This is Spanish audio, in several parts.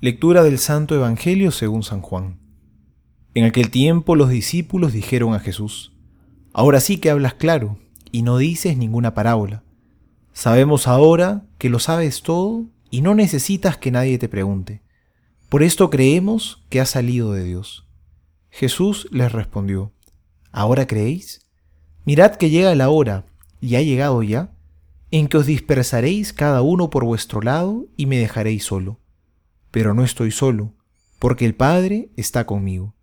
Lectura del Santo Evangelio según San Juan. En aquel tiempo los discípulos dijeron a Jesús, Ahora sí que hablas claro y no dices ninguna parábola. Sabemos ahora que lo sabes todo y no necesitas que nadie te pregunte. Por esto creemos que has salido de Dios. Jesús les respondió, ¿Ahora creéis? Mirad que llega la hora, y ha llegado ya, en que os dispersaréis cada uno por vuestro lado y me dejaréis solo pero no estoy solo, porque el Padre está conmigo.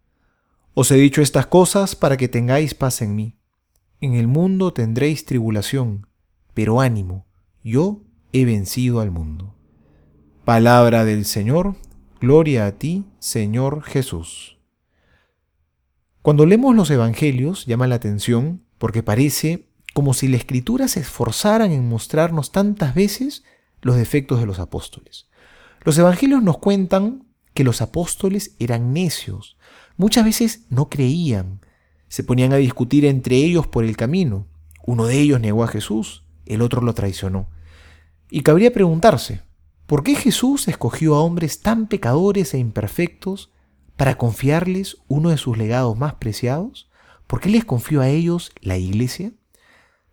Os he dicho estas cosas para que tengáis paz en mí. En el mundo tendréis tribulación, pero ánimo, yo he vencido al mundo. Palabra del Señor, gloria a ti, Señor Jesús. Cuando leemos los Evangelios llama la atención porque parece como si la Escritura se esforzaran en mostrarnos tantas veces los defectos de los apóstoles. Los evangelios nos cuentan que los apóstoles eran necios. Muchas veces no creían. Se ponían a discutir entre ellos por el camino. Uno de ellos negó a Jesús, el otro lo traicionó. Y cabría preguntarse, ¿por qué Jesús escogió a hombres tan pecadores e imperfectos para confiarles uno de sus legados más preciados? ¿Por qué les confió a ellos la iglesia?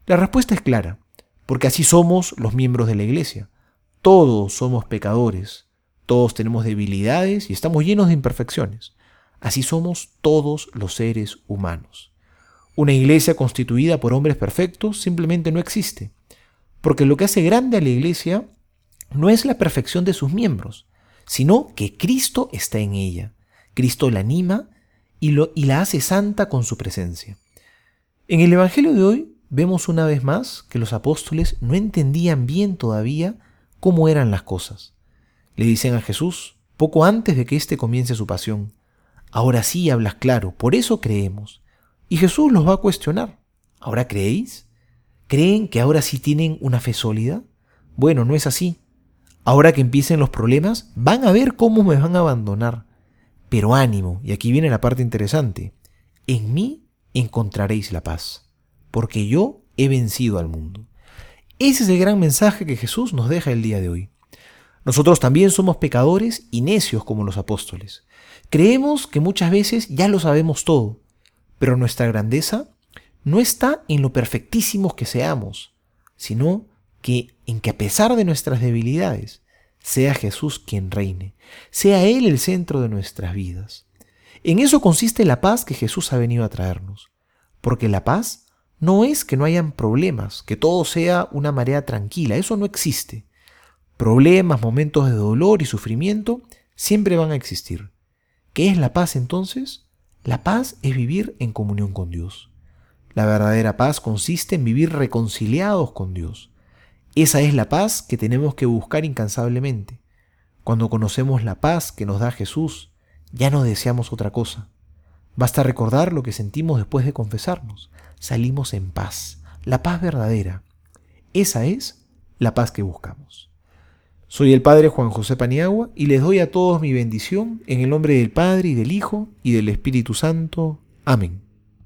La respuesta es clara, porque así somos los miembros de la iglesia. Todos somos pecadores, todos tenemos debilidades y estamos llenos de imperfecciones. Así somos todos los seres humanos. Una iglesia constituida por hombres perfectos simplemente no existe, porque lo que hace grande a la iglesia no es la perfección de sus miembros, sino que Cristo está en ella. Cristo la anima y, la hace santa con su presencia. En el Evangelio de hoy vemos una vez más que los apóstoles no entendían bien todavía cómo eran las cosas. Le dicen a Jesús, poco antes de que éste comience su pasión, ahora sí hablas claro, por eso creemos. Y Jesús los va a cuestionar, ¿ahora creéis? ¿Creen que ahora sí tienen una fe sólida? Bueno, no es así. Ahora que empiecen los problemas, van a ver cómo me van a abandonar. Pero ánimo, y aquí viene la parte interesante, en mí encontraréis la paz, porque yo he vencido al mundo. Ese es el gran mensaje que Jesús nos deja el día de hoy. Nosotros también somos pecadores y necios como los apóstoles. Creemos que muchas veces ya lo sabemos todo, pero nuestra grandeza no está en lo perfectísimos que seamos, sino que en que a pesar de nuestras debilidades, sea Jesús quien reine, sea Él el centro de nuestras vidas. En eso consiste la paz que Jesús ha venido a traernos, porque la paz no es que no hayan problemas, que todo sea una marea tranquila, eso no existe. Problemas, momentos de dolor y sufrimiento siempre van a existir. ¿Qué es la paz entonces? La paz es vivir en comunión con Dios. La verdadera paz consiste en vivir reconciliados con Dios. Esa es la paz que tenemos que buscar incansablemente. Cuando conocemos la paz que nos da Jesús, ya no deseamos otra cosa. Basta recordar lo que sentimos después de confesarnos. Salimos en paz, la paz verdadera. Esa es la paz que buscamos. Soy el Padre Juan José Paniagua y les doy a todos mi bendición en el nombre del Padre y del Hijo y del Espíritu Santo. Amén.